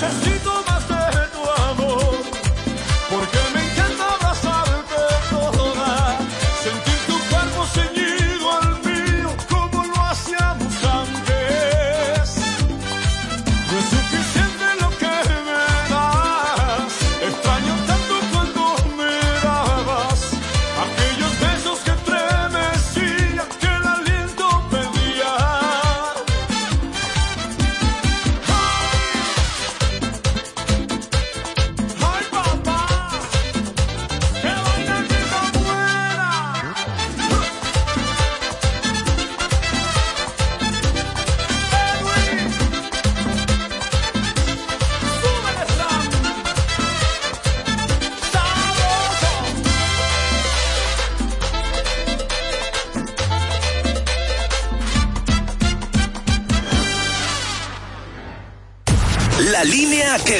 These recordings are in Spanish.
necessito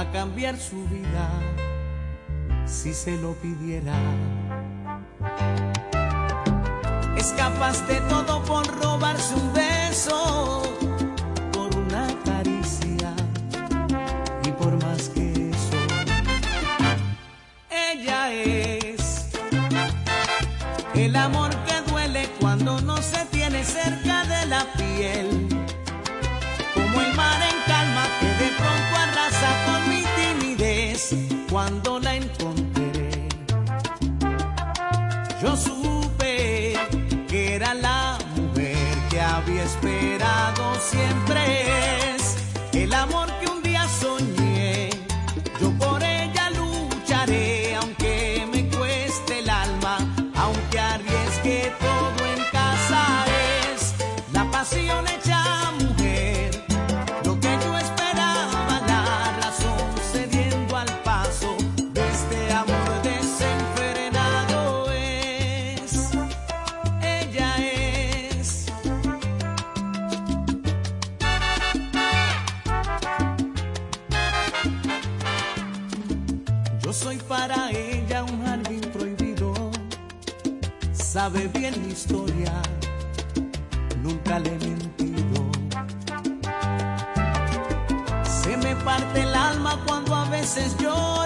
a cambiar su vida si se lo pidiera. Es capaz de todo por robarse un beso para ella un jardín prohibido. Sabe bien mi historia, nunca le he mentido. Se me parte el alma cuando a veces yo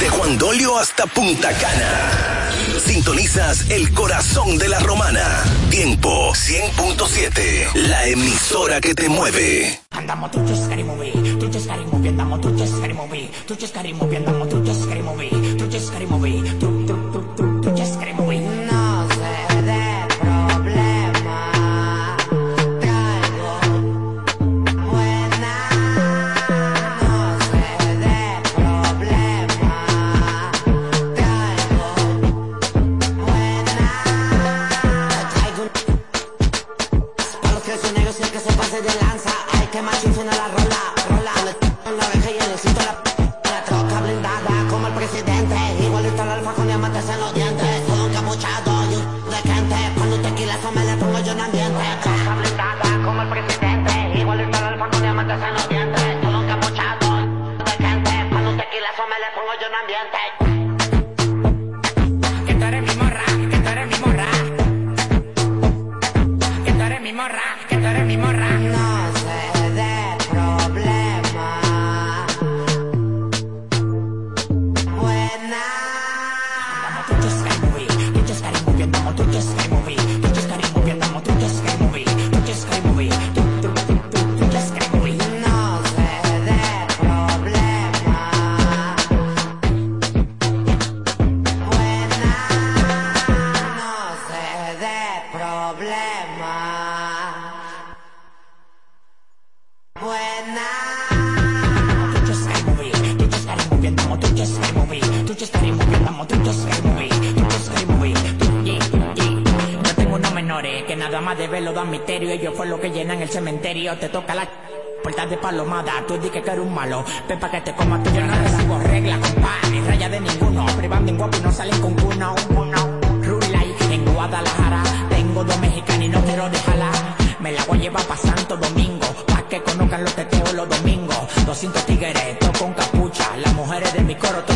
Desde Juan Dolio hasta Punta Cana. Sintonizas el corazón de la romana. Tiempo 100.7. La emisora que te mueve. Andamos tu chascari movie, tu chascari movie, andamos tu chascari movie, tu chascari movie, andamos tu chascari movie, tu chascari movie, tu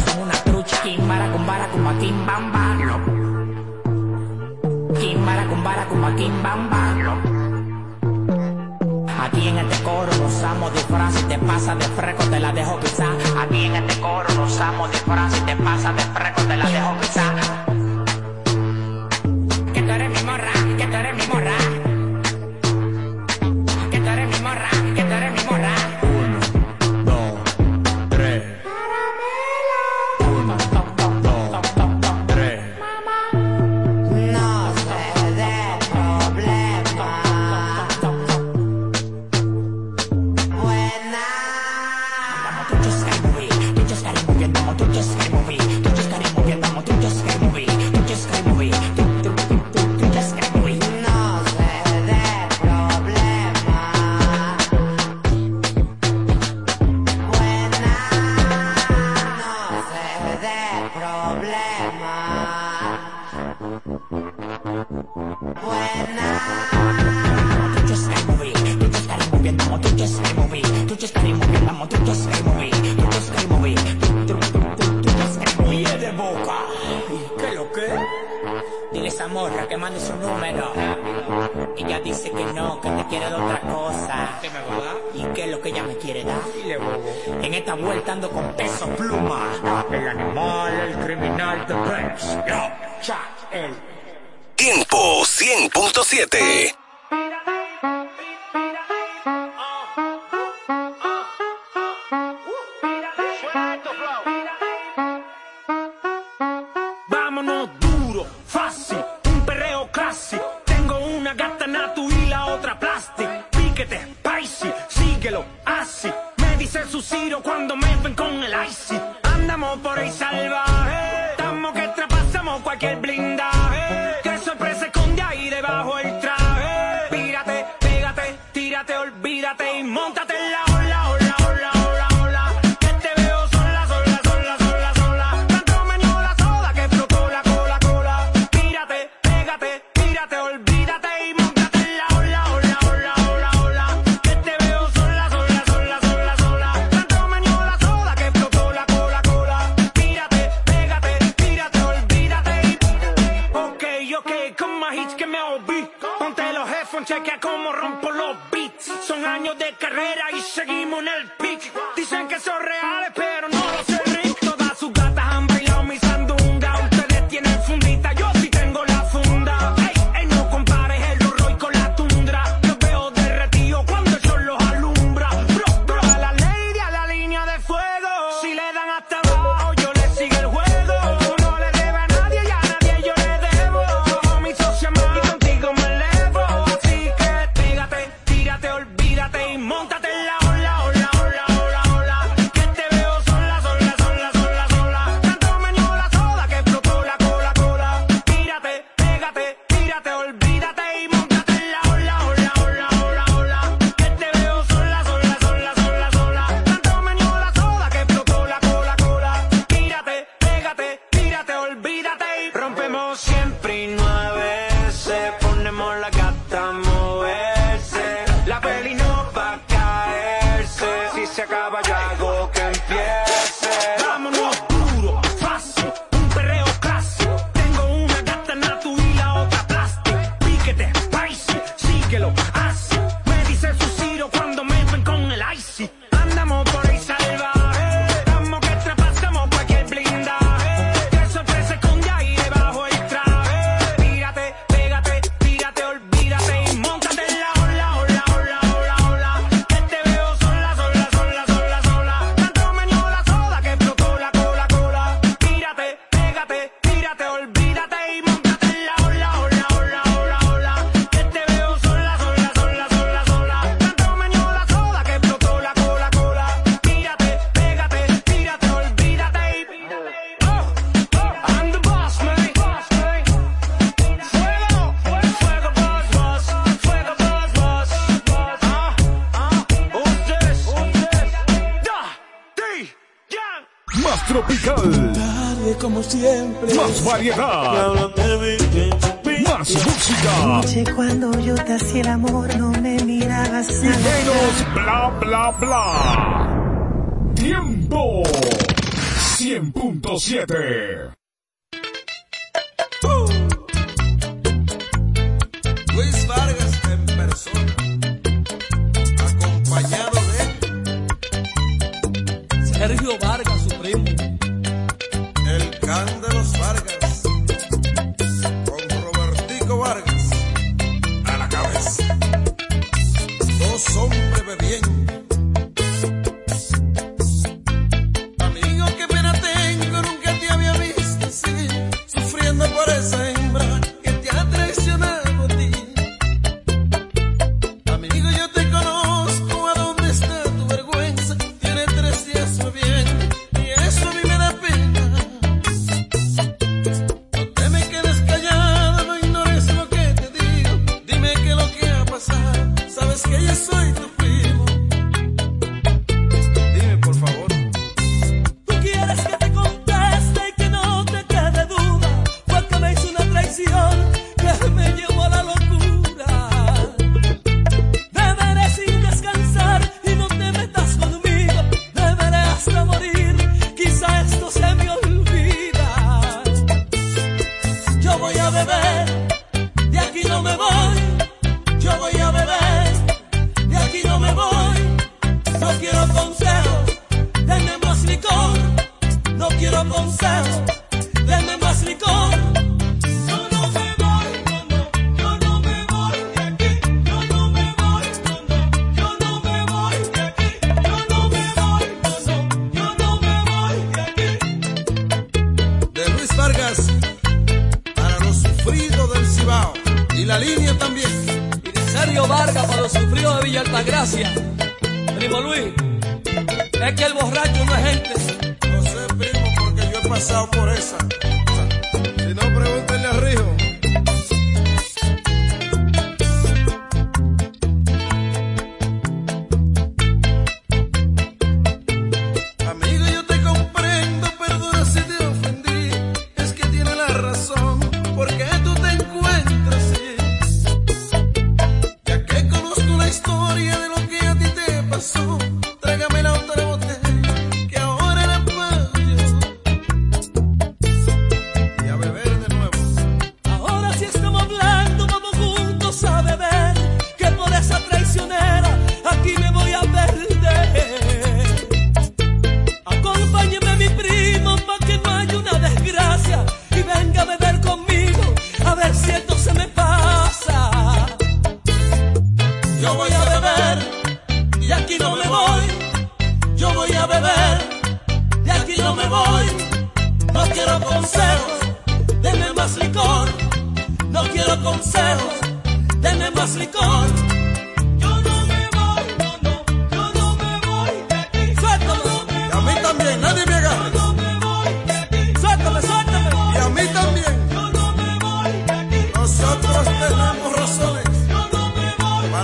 con una trucha. Kimbara con vara con maquín bamba. Kimbara con vara con maquín bamba. Aquí en este coro nos amo disfraz si te pasa de freco te la dejo pisar. Aquí en este coro nos amo disfraz si te pasa de freco te la dejo pisar. Más variedad. Más música. Noche cuando yo amor, no me menos bla bla bla. Tiempo 100.7.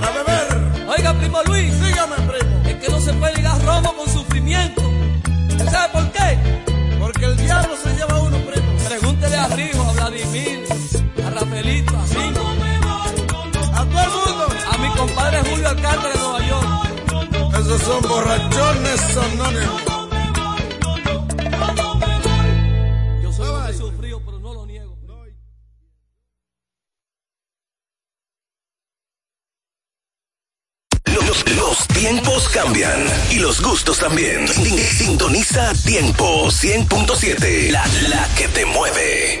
para beber. Oiga, primo Luis. Dígame, primo. Es que no se puede ligar romo con sufrimiento. ¿Sabe por qué? Porque el diablo se lleva a uno, primo. Pregúntele a Rijo, a Vladimir, a Rafaelito, a Cinco. A todo el mundo. A mi compadre Julio Alcántara de Nueva York. Esos son borrachones anónimos. también. Sintoniza Tiempo 100.7, la, la que te mueve.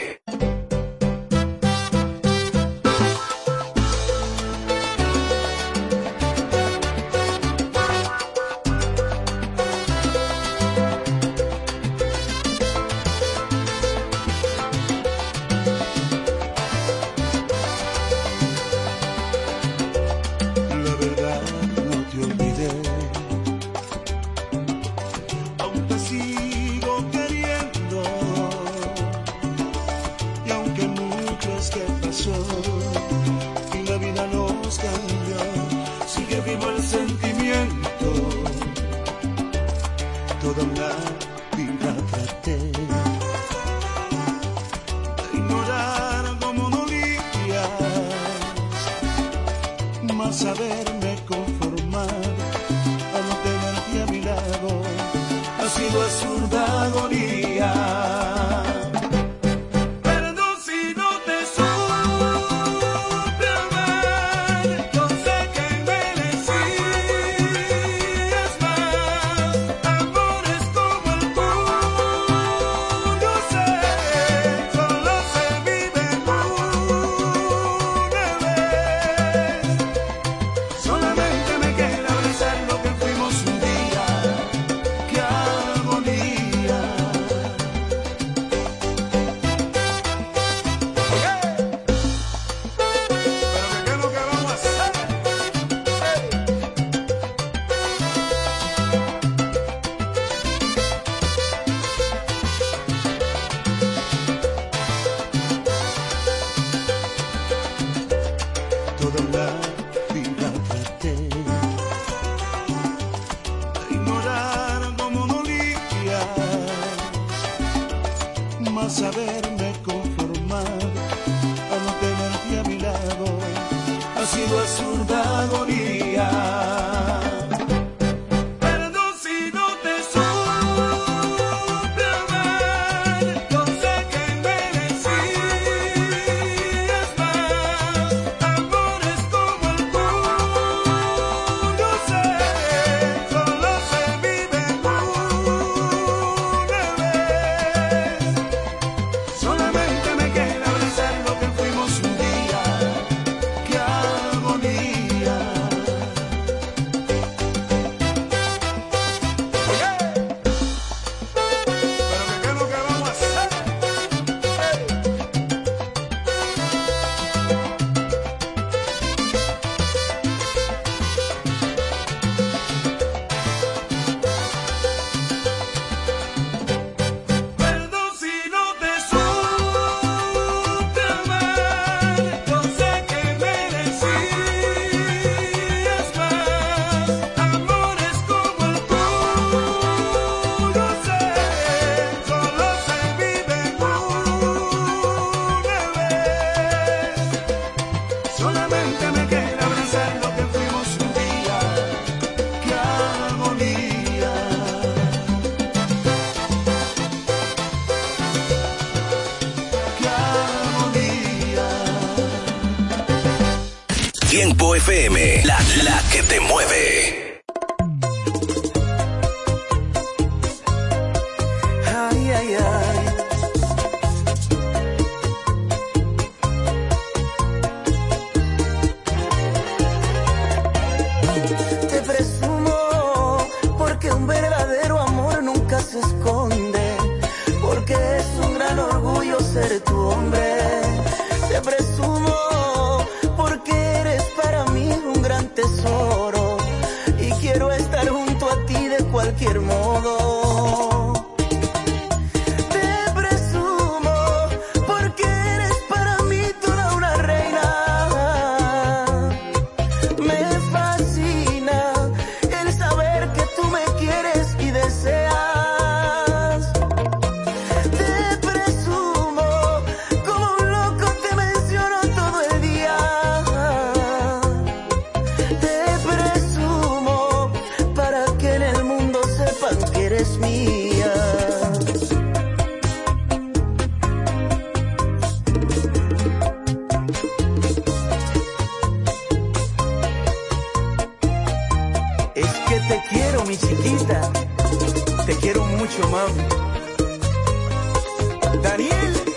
FM, la, la que te mueve. Te quiero mucho, mami. Daniel,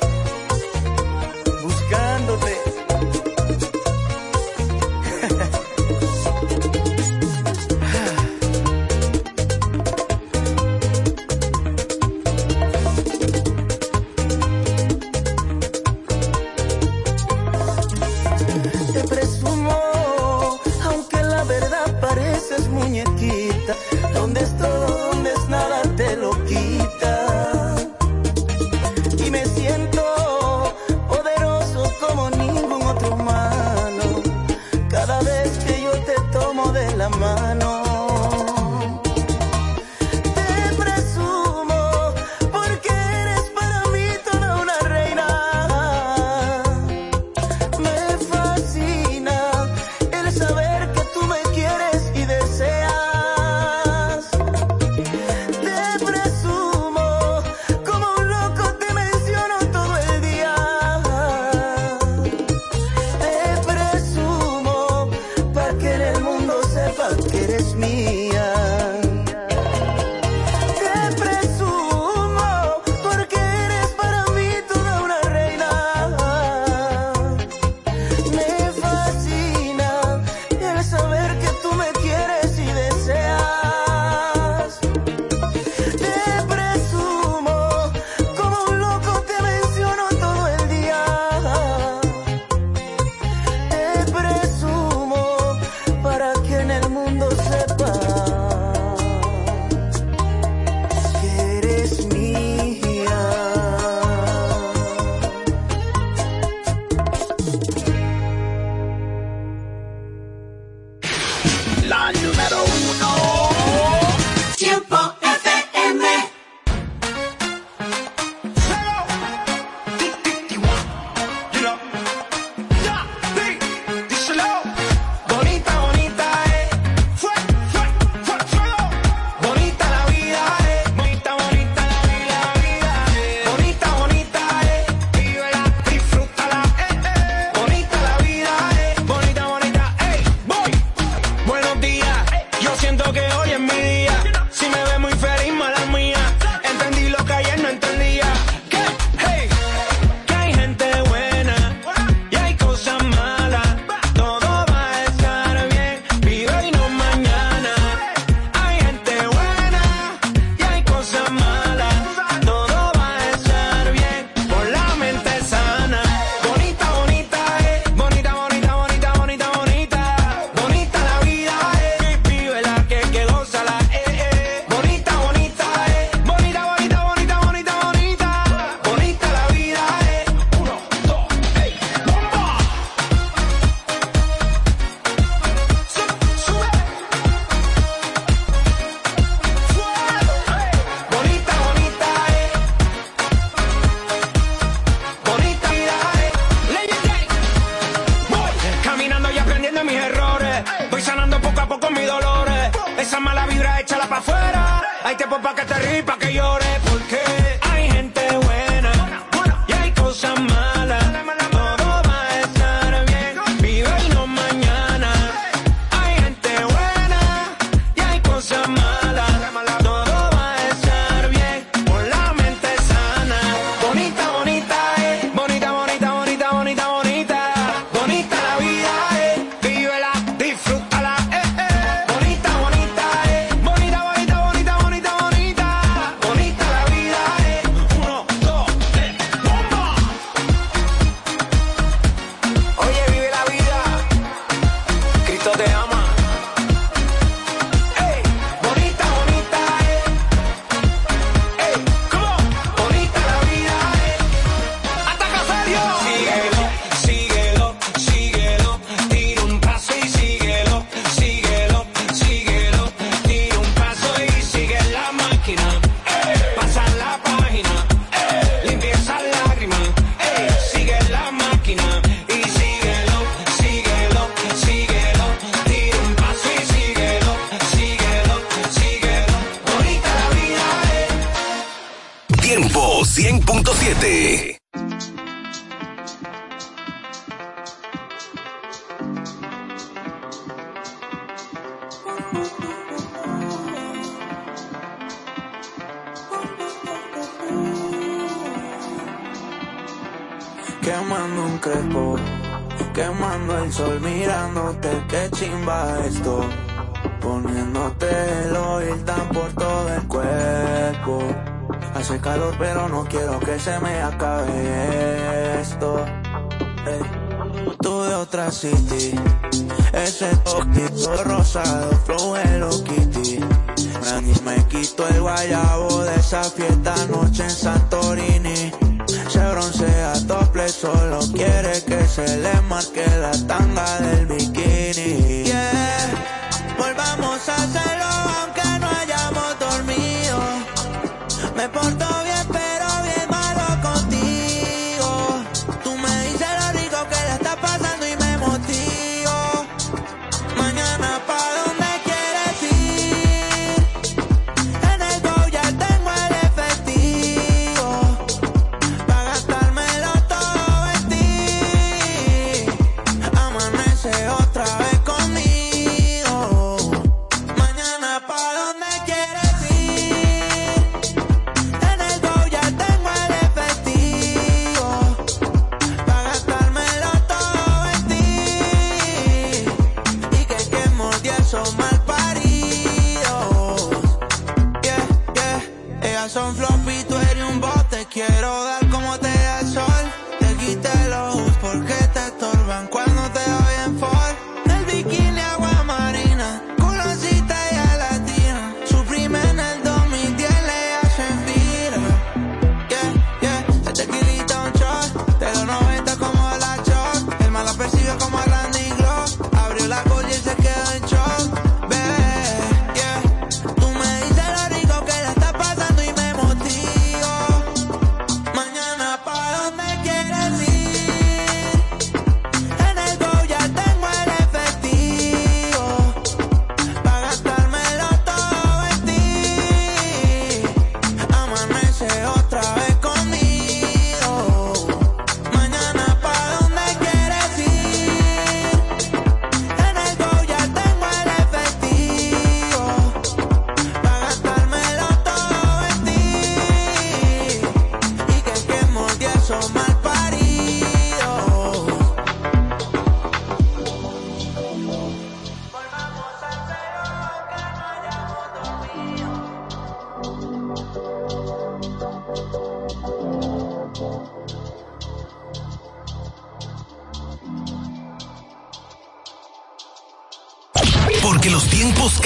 se le marque la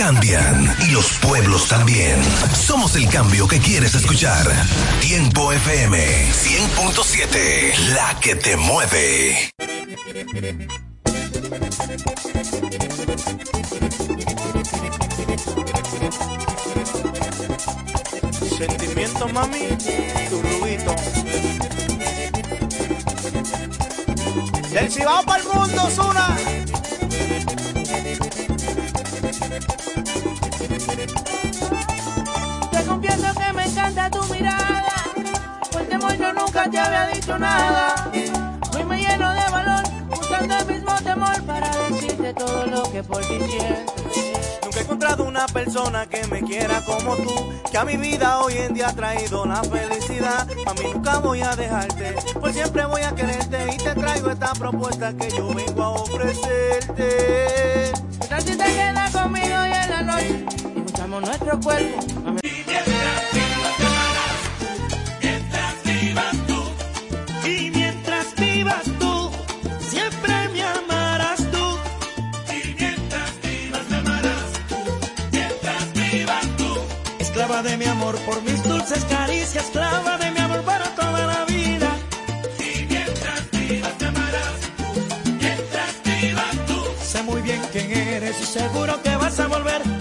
cambian y los pueblos también. Somos el cambio que quieres escuchar. Tiempo FM 100.7, la que te mueve. Sentimiento, mami, tu rubito. Del Cibao para el mundo, Zuna. te había dicho nada. Hoy me lleno de valor, usando el mismo temor para decirte todo lo que por ti siento. Nunca he encontrado una persona que me quiera como tú, que a mi vida hoy en día ha traído la felicidad. A mí nunca voy a dejarte, por siempre voy a quererte y te traigo esta propuesta que yo vengo a ofrecerte. Si te quedas conmigo y en la noche, y nuestro cuerpo. Mami. por mis dulces caricias, clava de mi amor para toda la vida. Y mientras vivas te amarás mientras vivas tú. Sé muy bien quién eres y seguro que vas a volver.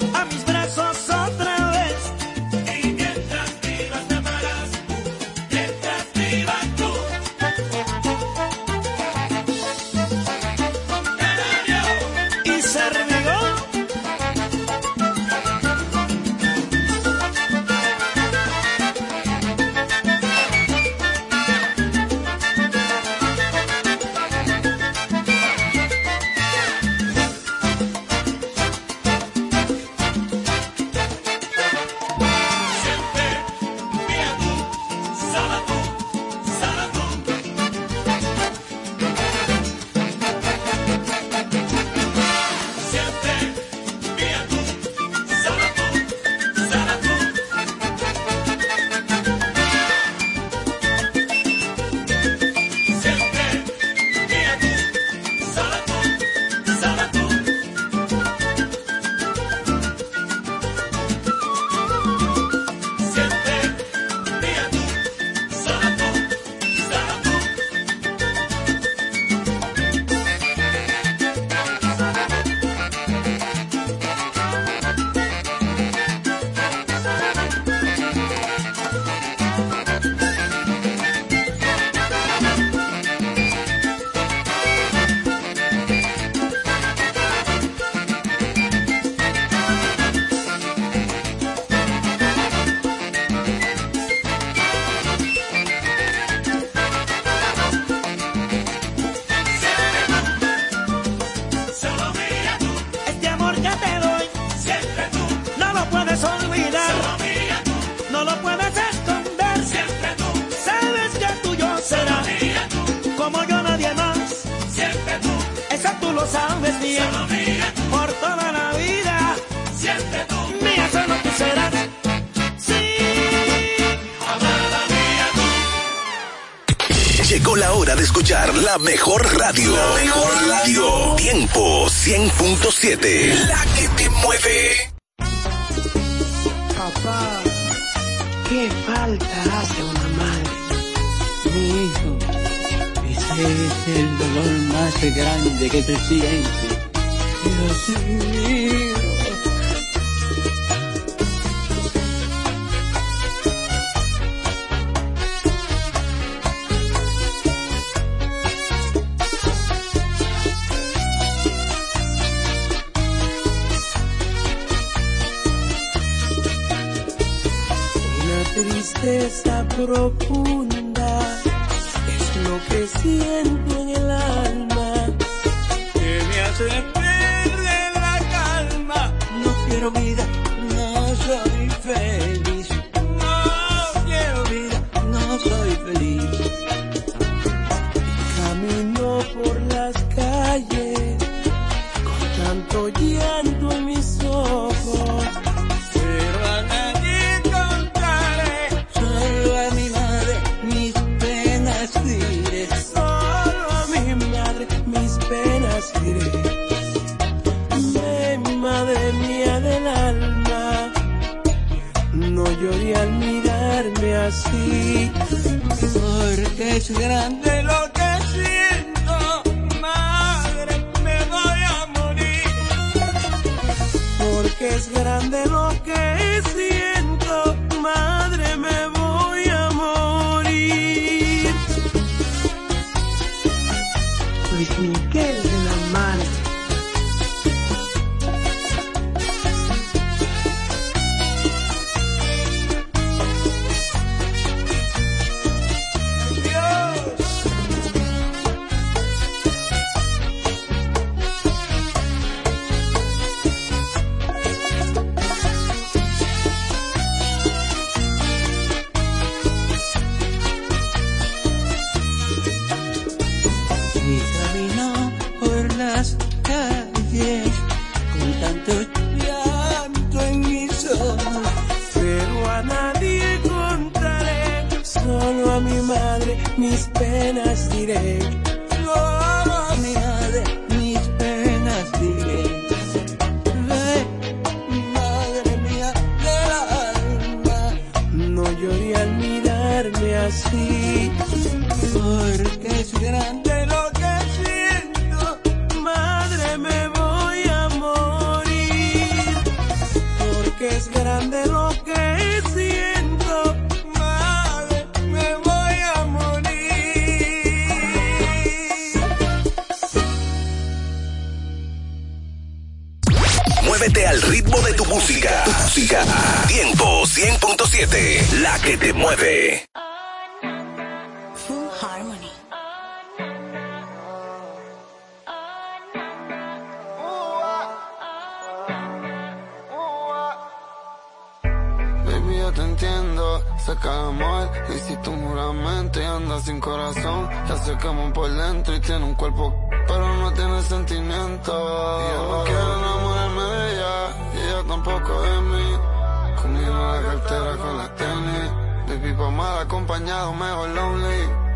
No lo puedes esconder. Siempre tú. Sabes que tuyo será. Como yo nadie más. Siempre tú. Esa tú lo sabes bien. Por toda la vida. Siempre tú. Mía solo tú serás. Sí. Amada mía tú. Llegó la hora de escuchar la mejor radio. La mejor radio. Tiempo 100.7. La que te mueve. ¿Qué falta hace una madre? Mi hijo, ese es el dolor más grande que tú sientes. Dios mío. profunda es lo que siento en el waiting. la que te mueve. Baby, yo te entiendo, saca el amor, hiciste un juramento y anda sin corazón. Ya sé que por dentro y tiene un cuerpo, pero no tiene sentimiento. Y yo no quiero enamorarme de ella, y ella tampoco de mí lleno la cartera con las tenis. De pipa mal acompañado, mejor lonely.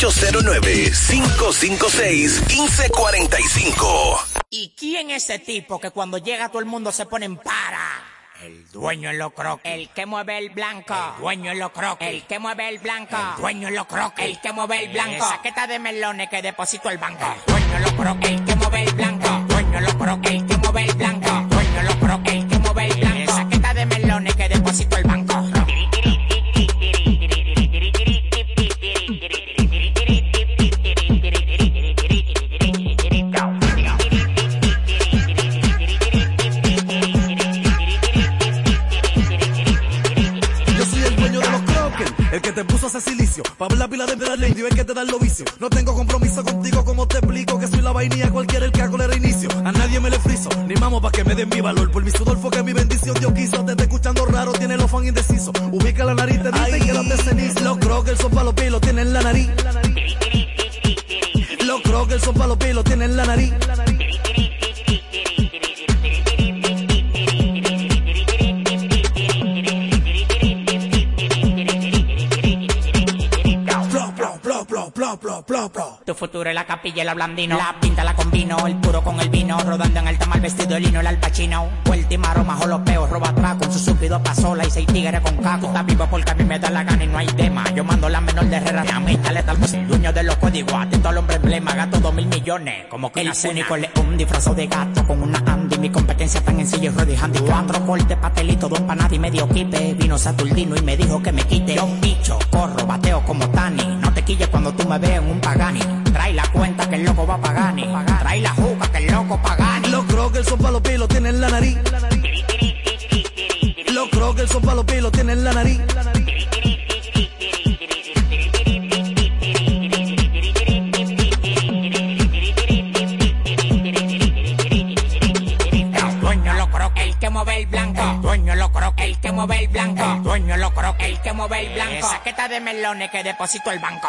809-556-1545. ¿Y quién es ese tipo que cuando llega todo el mundo se pone en para? El dueño en lo croc, el que mueve el blanco. El dueño en lo croc, el que mueve el blanco. El dueño en lo croc, el que mueve el blanco. Saqueta de melones que deposito el banco. El dueño en lo croc, el que mueve el blanco. Vicio. No tengo compromiso contigo, como te explico que soy la vainilla, cualquiera el que hago le reinicio. A nadie me le friso, ni mamo pa' que me den mi valor. Por mi sudor fue que mi bendición Dios quiso. Te está escuchando raro, tiene los fan indeciso. Ubica la nariz, te dicen que no te cenizo. Los croques son pa' los pilos, tienen la nariz. Los croques son pa' los pilos, tienen la nariz. Tu futuro es la capilla, el blandino. La pinta la combino, el puro con el vino. Rodando en el tamal vestido de lino, el alpachino. Vuelta y maroma, los peos, roba atrás con su súpido pasola y seis tigres con caco. Está vivo porque a mí me da la gana y no hay tema. Yo mando la menor de Herrera, a mí tal tal pues el dueño de los códigos. Atento al hombre emblema, gato dos mil millones. Como que el único león disfrazado de gato con una Andy. Mi competencia están en silla y ruedas y handy. Cuatro cortes, pastelito, dos empanadas y medio kipe. Vino Saturnino y me dijo que me quite. Yo bicho, corro, bateo como Tani. Cuando tú me ves en un pagani. Trae la cuenta que el loco va a pagani. Trae la juca que el loco pagani. Los croques son pa' los pilos, tienen la nariz. Los croques son pa' los pilos, tienen la nariz. El. Dueño lo croque, el que mueve el blanco. Saqueta de melones que deposito el banco.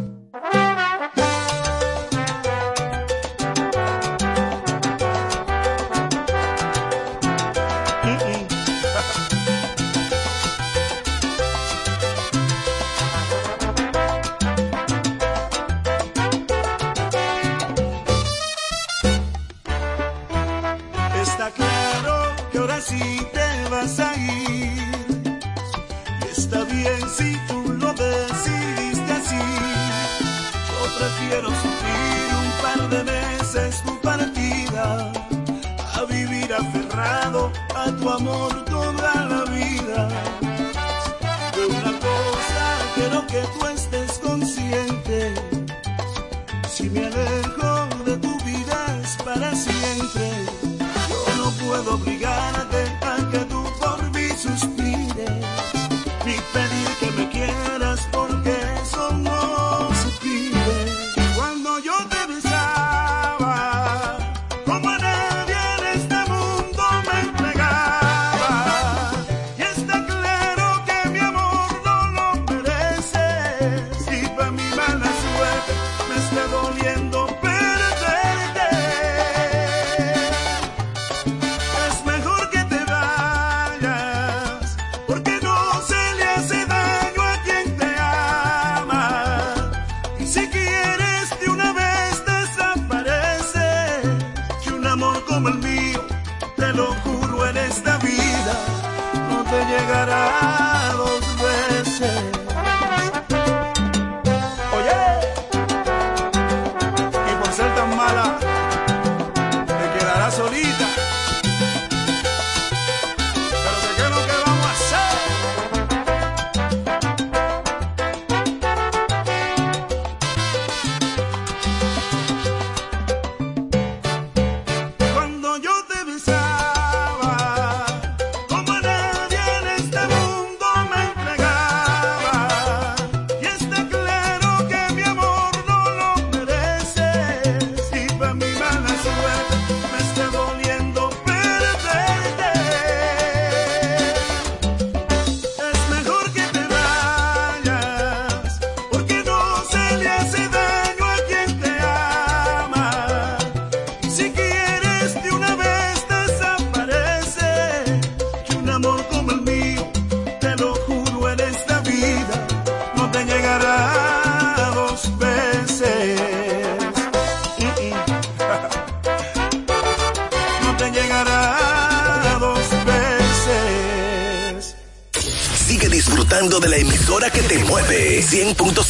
Aferrado a tu amor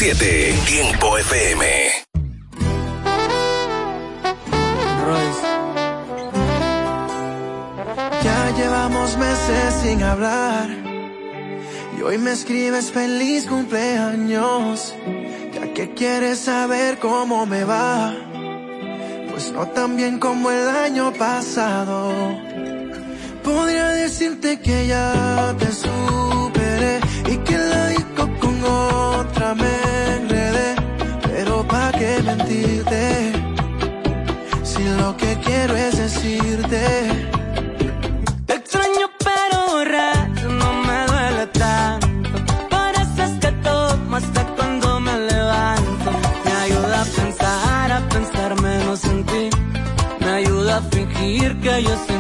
100.7 Tiempo FM. Ya llevamos meses sin hablar y hoy me escribes feliz cumpleaños. Ya que quieres saber cómo me va, pues no tan bien como el año pasado. Podría decirte que ya te superé y que la disco con otra si lo que quiero es decirte. Te extraño pero borracho no me duele tanto. Por eso es que tomo hasta cuando me levanto. Me ayuda a pensar, a pensar menos en ti. Me ayuda a fingir que yo soy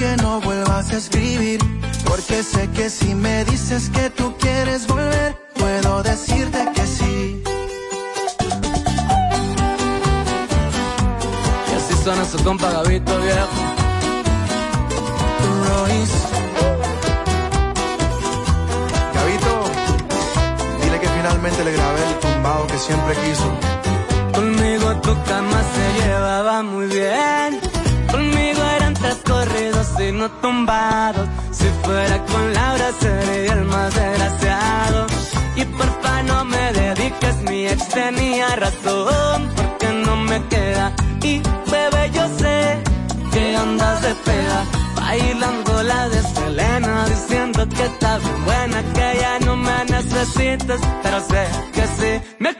que no vuelvas a escribir. Porque sé que si me dices que tú quieres volver, puedo decirte que sí. Y así suena su compa Gabito viejo Royce. Gabito, dile que finalmente le grabé el tumbado que siempre quiso. Conmigo tu cama se llevaba muy bien. No tumbados. Si fuera con Laura sería el más desgraciado. Y porfa no me dediques, mi ex tenía razón. Porque no me queda. Y bebé, yo sé que andas de peda. Bailando la de Selena, diciendo que está bien buena, que ya no me necesitas, pero sé que sí. Me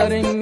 darin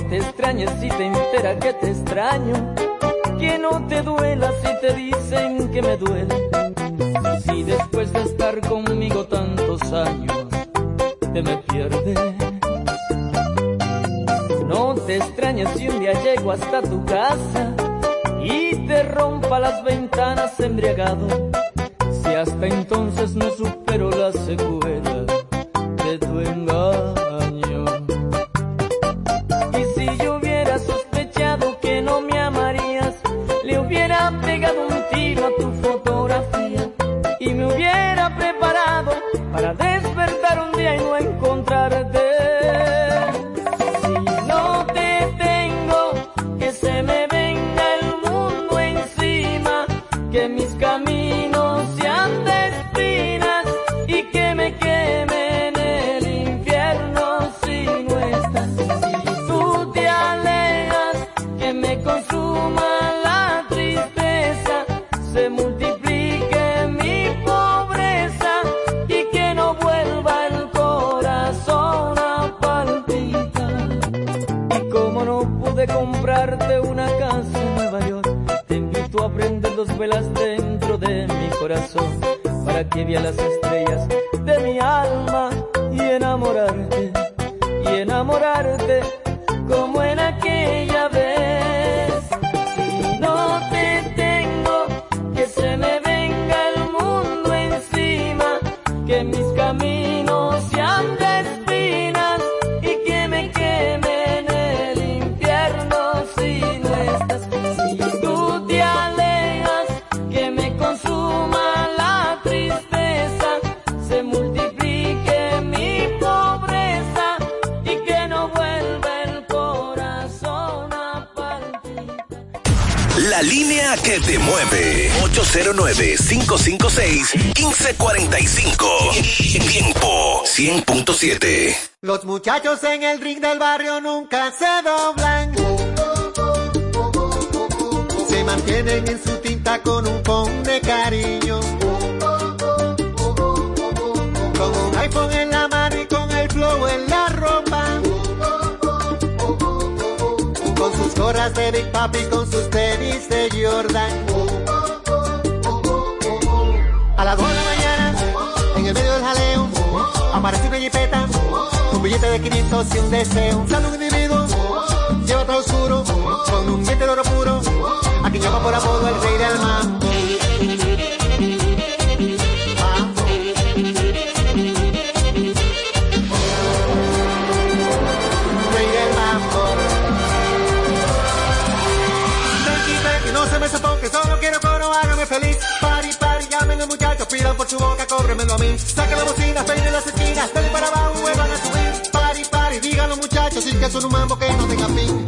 te extrañes si te entera que te extraño. Que no te duela si te dicen que me duele. Si después de estar conmigo tantos años te me pierdes. No te extrañes si un día llego hasta tu casa y te rompa las ventanas embriagado. Si hasta entonces no supero las secuelas de tu engaño. muchachos en el ring del barrio nunca se doblan. Se mantienen en su tinta con un pon de cariño. Con un iPhone en la mano y con el flow en la ropa. Con sus gorras de Big Papi, y con sus tenis de Jordan. A las 2 de la mañana, en el medio del jaleo, aparece una jipeta billete de 500 sin deseo. Un salud individuo, lleva todo oscuro, con un billete de oro puro. A quien llama por apodo el rey del mambo. feliz. Pari, pari, llamen al muchacho, pidan por su boca, cóbremelo a mí. Saca la bocina, peine las esquinas, dale para abajo, hueva muchachos, si que son un mambo que no tenga fin.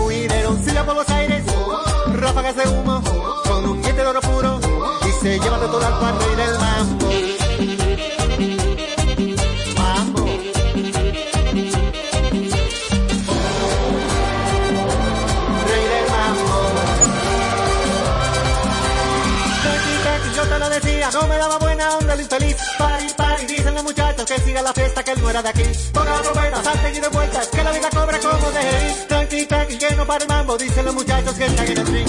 Silla por los aires, ráfagas de humo, con un diente de oro puro y se lleva de todo al cuarto y del mambo. Mambo. Rey del mambo. Tranqui, yo te lo decía, no me daba buena onda el infeliz. Pari, pari, dicen los muchachos que siga la fiesta, que él no era de aquí. Ponga la trompeta, salten y de vueltas, que la vida cobra como de ir. Que no para el mambo, dicen los muchachos que están en el drink.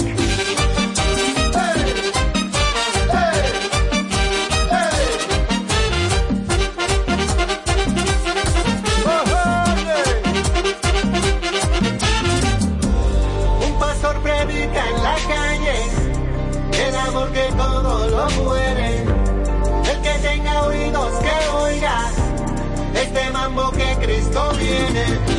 Un pastor predica en la calle el amor que todo lo muere. El que tenga oídos que oiga este mambo que Cristo viene.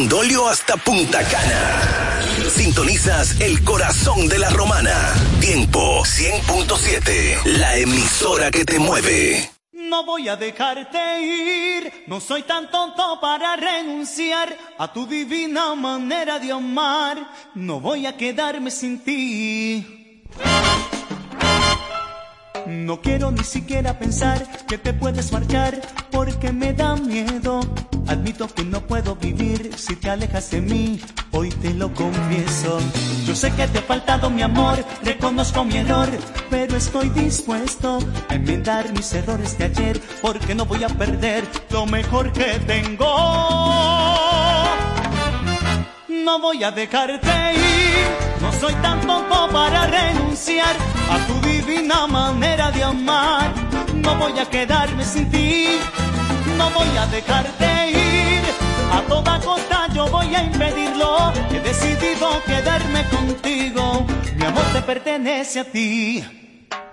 Desde Juan Dolio hasta Punta Cana. Sintonizas el corazón de la romana. Tiempo 100.7. La emisora que te mueve. No voy a dejarte ir, no soy tan tonto para renunciar a tu divina manera de amar. No voy a quedarme sin ti. No quiero ni siquiera pensar que te puedes marchar porque me da miedo. Admito que no puedo vivir si te alejas de mí, hoy te lo confieso. Yo sé que te ha faltado mi amor, reconozco mi error, pero estoy dispuesto a enmendar mis errores de ayer porque no voy a perder lo mejor que tengo. No voy a dejarte ir, no soy tan tonto para renunciar a tu divina manera de amar. No voy a quedarme sin ti, no voy a dejarte ir. A toda costa yo voy a impedirlo. He decidido quedarme contigo. Mi amor te pertenece a ti.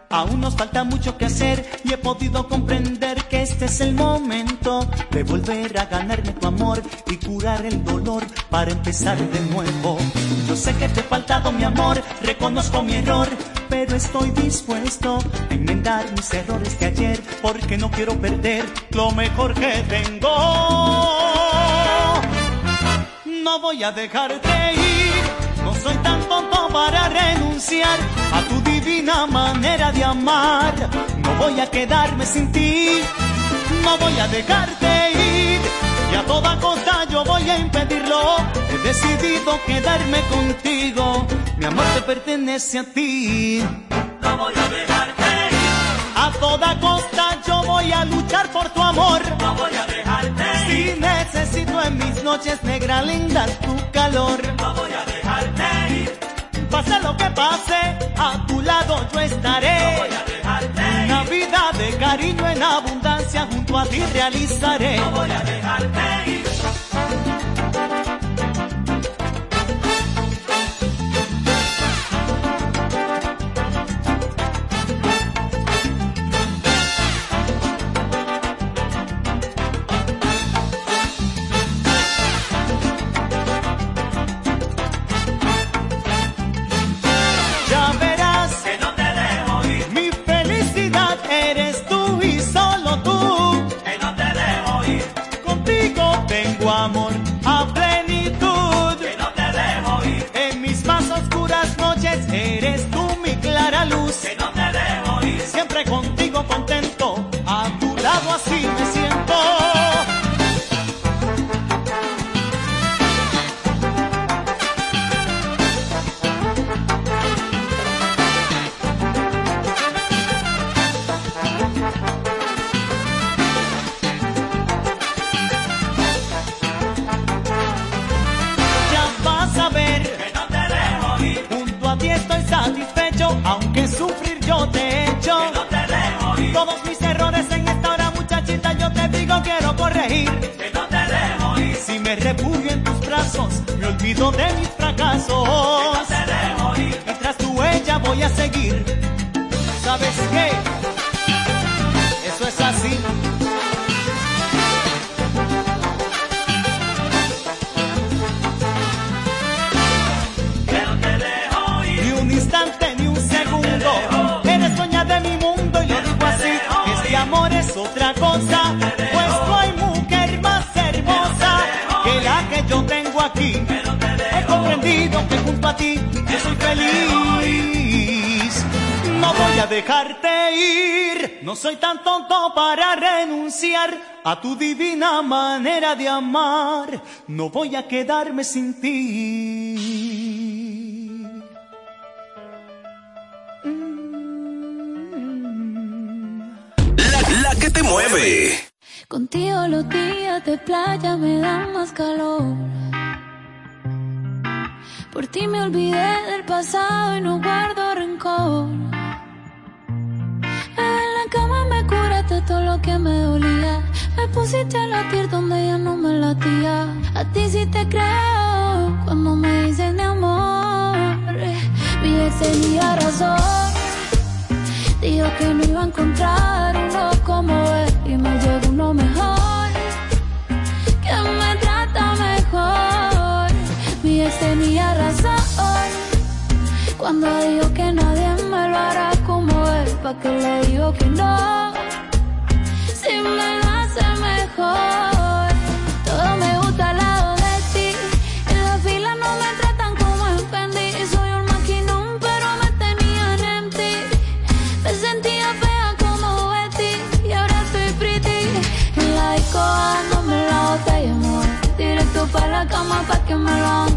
Aún nos falta mucho que hacer y he podido comprender que este es el momento de volver a ganarme tu amor y curar el dolor para empezar de nuevo. Yo sé que te he faltado mi amor, reconozco mi error, pero estoy dispuesto a enmendar mis errores de ayer porque no quiero perder lo mejor que tengo. No voy a dejarte ir, soy tan tonto para renunciar a tu divina manera de amar. No voy a quedarme sin ti, no voy a dejarte ir. Y a toda costa yo voy a impedirlo. He decidido quedarme contigo. Mi amor te pertenece a ti. No voy a dejarte ir. A toda costa yo voy a luchar por tu amor. No voy a dejarte ir. Si necesito en mis noches negras lindas tu calor. No voy a. Pase lo que pase, a tu lado yo estaré. No voy a dejarte. Una vida de cariño en abundancia junto a ti realizaré. No voy a dejarte luz. Que no te ir. Siempre contigo contento, a tu lado así me siento. ¿Sabes qué? Eso es así. Ni un instante, ni un segundo. Eres dueña de mi mundo y lo digo así. Este amor es otra cosa. Pues no hay mujer más hermosa que la que yo tengo aquí. He comprendido que junto a ti yo soy feliz. No voy a dejarte ir. No soy tan tonto para renunciar a tu divina manera de amar. No voy a quedarme sin ti. La, la que te mueve. Contigo los días de playa me dan más calor. Por ti me olvidé del pasado y no guardo rencor. Todo lo que me dolía. Me pusiste a latir donde ya no me latía. A ti sí te creo cuando me dices mi amor. Mi ex tenía razón. Dijo que no iba a encontrar uno como él y me llegó uno mejor, que me trata mejor. Mi ex tenía razón cuando dijo que nadie me lo hará como él, pa' que le digo que no, para la cama pa' que me lo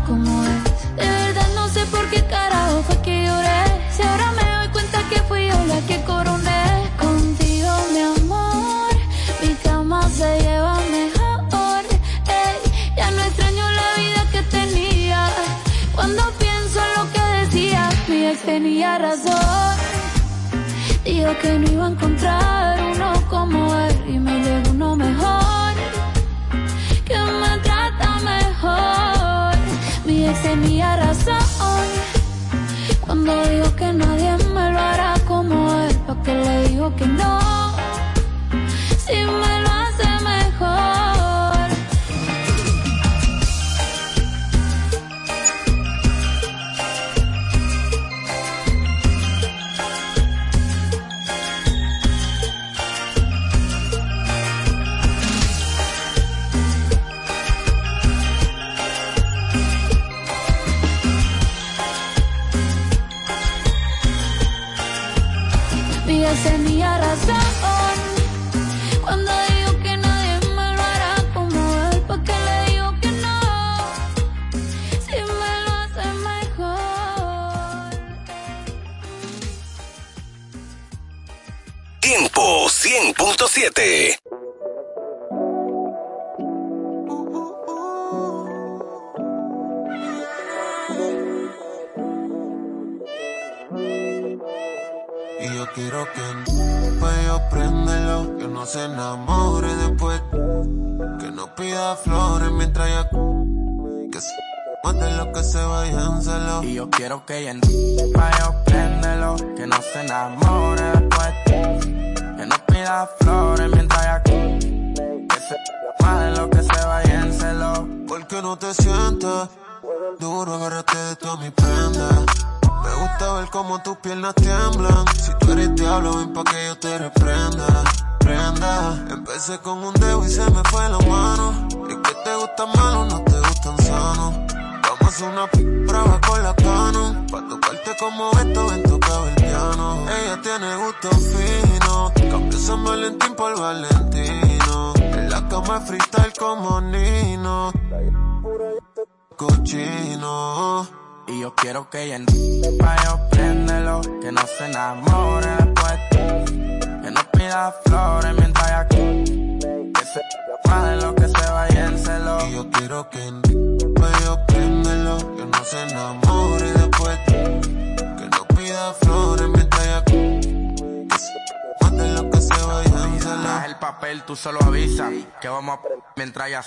papel, tú solo avisa que vamos a mientras ya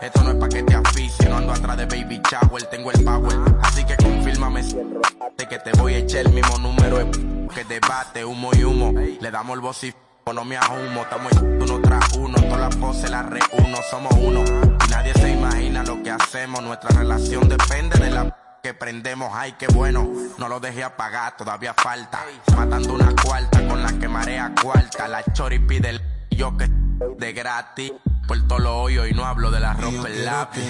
Esto no es pa' que te asfixie, no ando atrás de baby shower, tengo el power. Así que confírmame de que te voy a echar el mismo número que debate, humo y humo. Le damos el voz y no me ahumo, estamos uno tras uno, todas las voces las reúno, somos uno. Y nadie se imagina lo que hacemos, nuestra relación depende de la que prendemos, ay qué bueno, no lo dejé apagar, todavía falta. Matando una cuarta con la que marea cuarta, la chori pide yo que de gratis. Por todo lo hoyo y no hablo de la ropa el lápiz.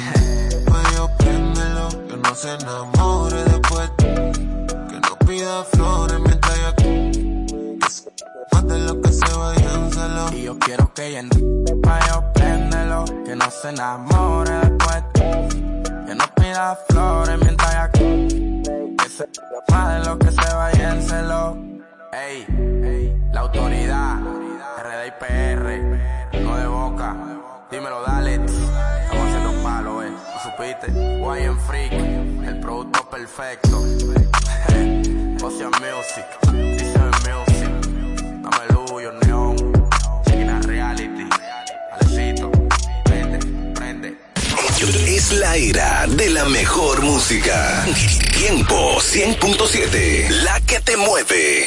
Yo préndelo, que no se enamore después. Que no pida flores mientras que se más de lo que se vaya en celo. Y yo quiero que ella yo préndelo, que no se enamore después. Que no pida flores mientras ella que se más de lo que se vaya en celo. Ey, ey, la autoridad, RD no de boca. Dímelo, dale. Estamos haciendo palo, eh. ¿Lo supiste? Wyan Freak, el producto perfecto. Ocean Music, dice Music. Dame luz, yo neón. Reality. Alecito, prende, prende. Es la era de la mejor música. Tiempo 100.7. La que te mueve.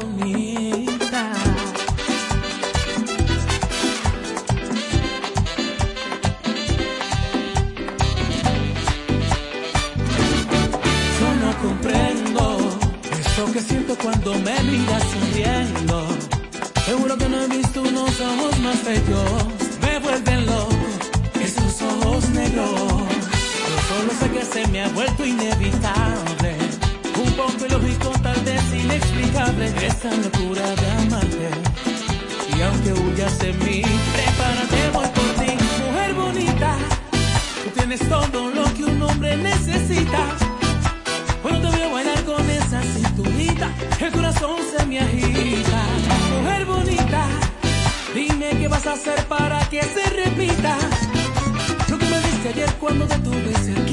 Eso que siento cuando me miras sonriendo. Seguro que no he visto unos ojos más bellos. Me vuelven loco esos ojos negros. Yo solo sé que se me ha vuelto inevitable. Un poco ilógico, tal vez inexplicable. Esta locura que se repita. Lo que me diste ayer cuando te tuve cerquita,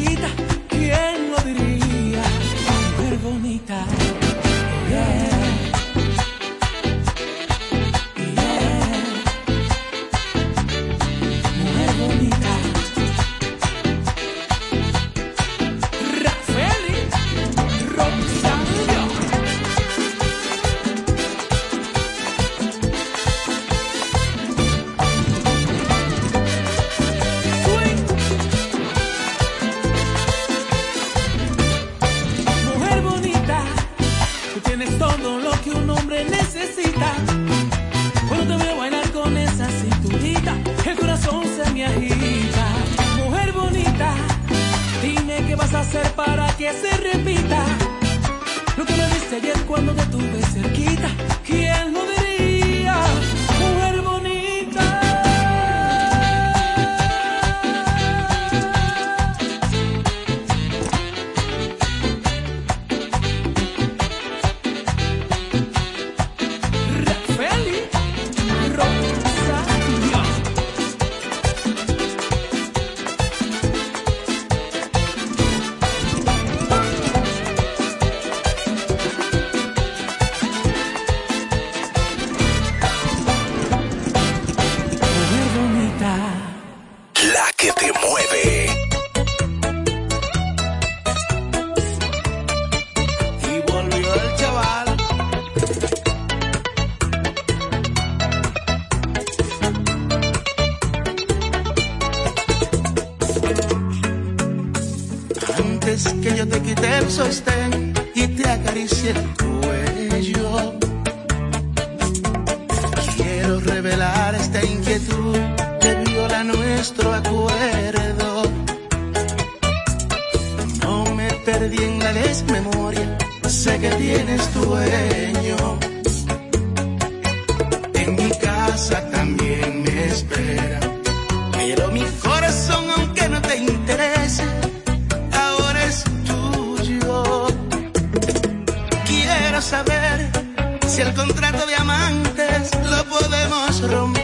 si el contrato de amantes lo podemos romper.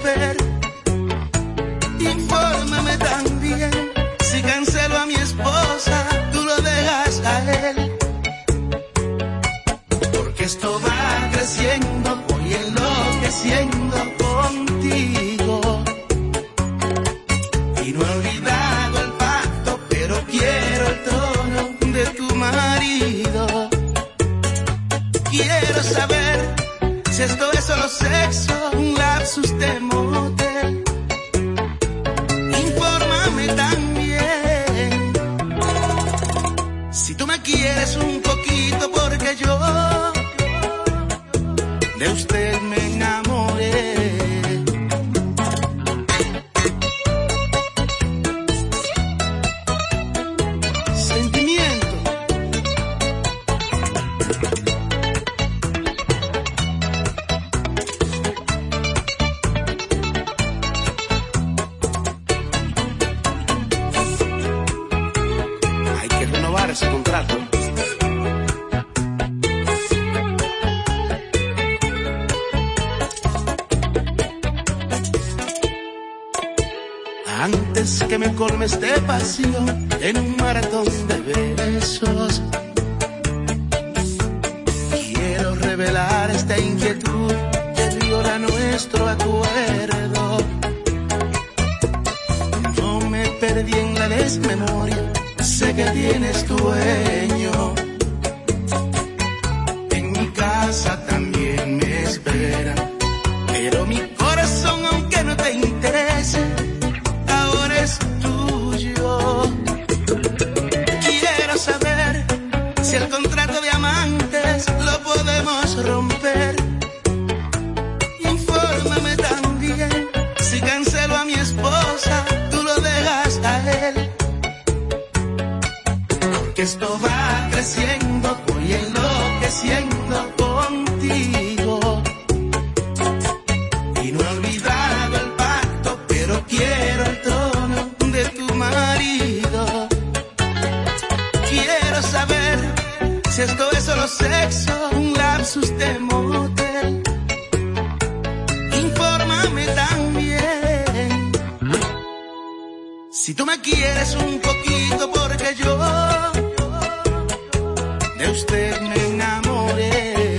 de usted me enamoré,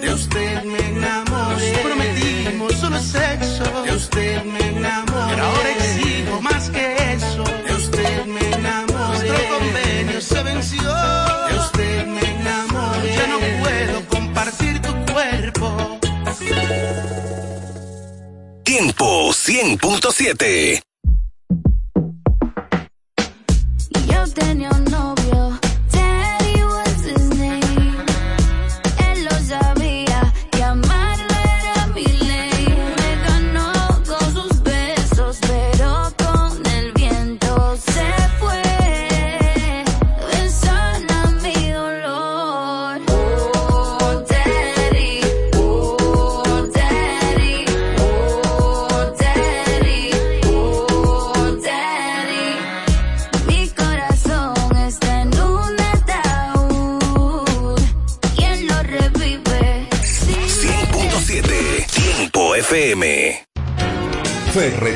de usted me enamoré. Nos prometimos solo sexo, de usted me enamoré. Pero ahora exijo más que eso, de usted me enamoré. Nuestro convenio se venció, de usted me enamoré. Ya no puedo compartir tu cuerpo. Tiempo 100.7 company.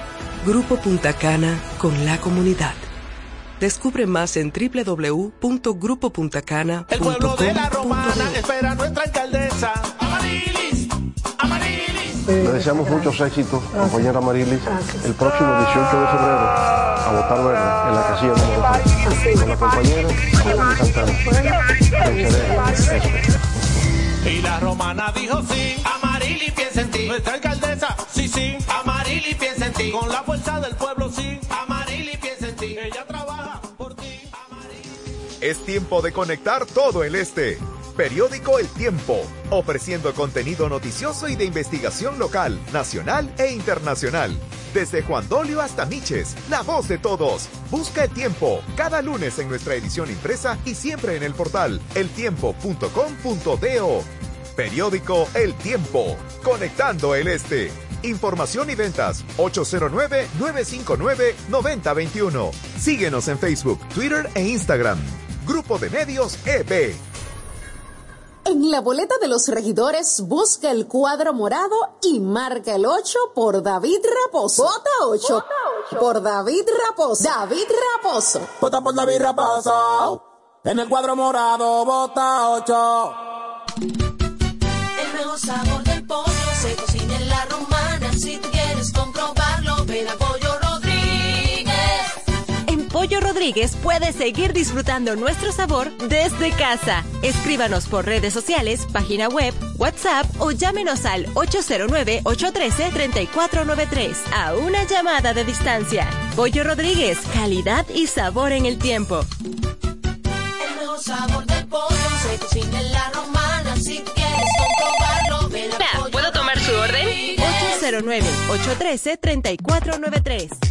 Grupo Punta Cana con la comunidad. Descubre más en www.grupopuntacana.com. El pueblo de la romana espera a nuestra alcaldesa. Amarilis, Amarilis. Le deseamos muchos éxitos, compañera Marilis, el próximo 18 de febrero a votar verde en la casilla número 3 con la compañera Marilis Santana. Y la romana dijo sí, Amarili piensa en ti. Nuestra alcaldesa, ti. Con la fuerza del pueblo, sí, Amarili piensa en ti. Ella trabaja por ti. Es tiempo de conectar todo el este. Periódico El Tiempo, ofreciendo contenido noticioso y de investigación local, nacional e internacional. Desde Juan Dolio hasta Miches, la voz de todos. Busca El Tiempo, cada lunes en nuestra edición impresa y siempre en el portal eltiempo.com.do. Periódico El Tiempo, conectando el este. Información y ventas 809-959-9021. Síguenos en Facebook, Twitter e Instagram. Grupo de Medios E EB. En la boleta de los regidores, busca el cuadro morado y marca el 8 por David Raposo. Vota 8 por David Raposo. David Raposo. Vota por David Raposo. En el cuadro morado, vota 8. El sabor Rodríguez puedes seguir disfrutando nuestro sabor desde casa. Escríbanos por redes sociales, página web, WhatsApp o llámenos al 809-813-3493 a una llamada de distancia. Pollo Rodríguez, calidad y sabor en el tiempo. El mejor sabor del pollo se cocina en la romana. Si tú quieres comprobarlo, ven a Pollo ¿Puedo tomar su orden? 809-813-3493.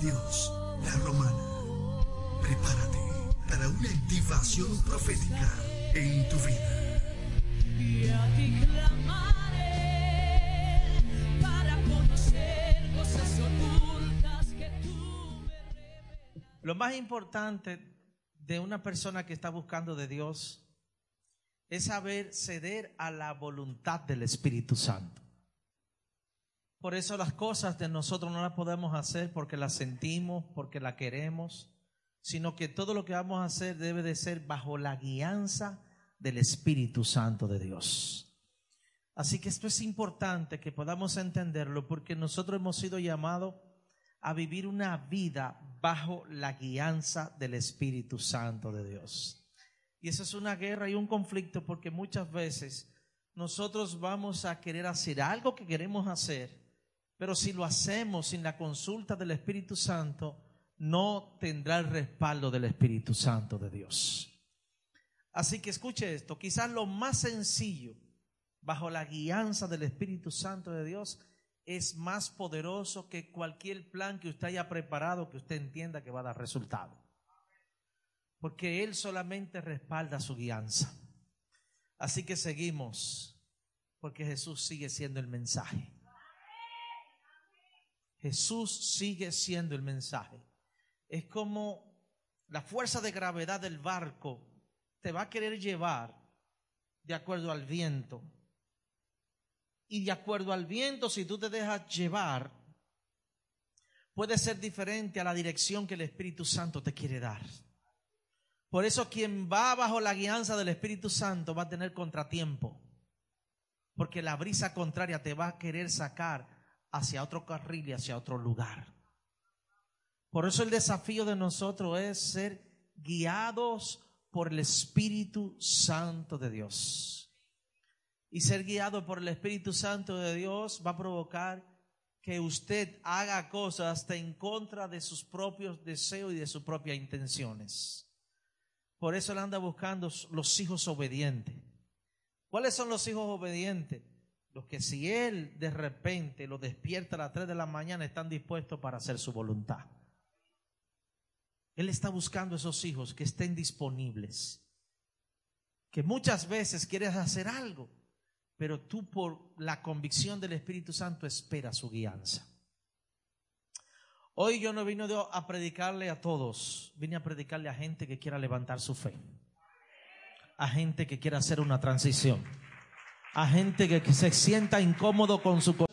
De Dios, la Romana. Prepárate para una activación profética en tu vida. Y a ti clamaré para conocer cosas ocultas que tú Lo más importante de una persona que está buscando de Dios es saber ceder a la voluntad del Espíritu Santo. Por eso las cosas de nosotros no las podemos hacer porque las sentimos, porque las queremos, sino que todo lo que vamos a hacer debe de ser bajo la guianza del Espíritu Santo de Dios. Así que esto es importante que podamos entenderlo porque nosotros hemos sido llamados a vivir una vida bajo la guianza del Espíritu Santo de Dios. Y esa es una guerra y un conflicto porque muchas veces nosotros vamos a querer hacer algo que queremos hacer, pero si lo hacemos sin la consulta del Espíritu Santo, no tendrá el respaldo del Espíritu Santo de Dios. Así que escuche esto, quizás lo más sencillo bajo la guianza del Espíritu Santo de Dios es más poderoso que cualquier plan que usted haya preparado que usted entienda que va a dar resultado. Porque Él solamente respalda su guianza. Así que seguimos, porque Jesús sigue siendo el mensaje. Jesús sigue siendo el mensaje. Es como la fuerza de gravedad del barco te va a querer llevar de acuerdo al viento. Y de acuerdo al viento, si tú te dejas llevar, puede ser diferente a la dirección que el Espíritu Santo te quiere dar. Por eso quien va bajo la guianza del Espíritu Santo va a tener contratiempo. Porque la brisa contraria te va a querer sacar hacia otro carril y hacia otro lugar. Por eso el desafío de nosotros es ser guiados por el Espíritu Santo de Dios. Y ser guiado por el Espíritu Santo de Dios va a provocar que usted haga cosas hasta en contra de sus propios deseos y de sus propias intenciones. Por eso él anda buscando los hijos obedientes. ¿Cuáles son los hijos obedientes? Los que si él de repente lo despierta a las 3 de la mañana están dispuestos para hacer su voluntad. Él está buscando esos hijos que estén disponibles. Que muchas veces quieres hacer algo, pero tú por la convicción del Espíritu Santo esperas su guianza. Hoy yo no vine a predicarle a todos, vine a predicarle a gente que quiera levantar su fe, a gente que quiera hacer una transición, a gente que, se sienta incómodo con su cuerpo.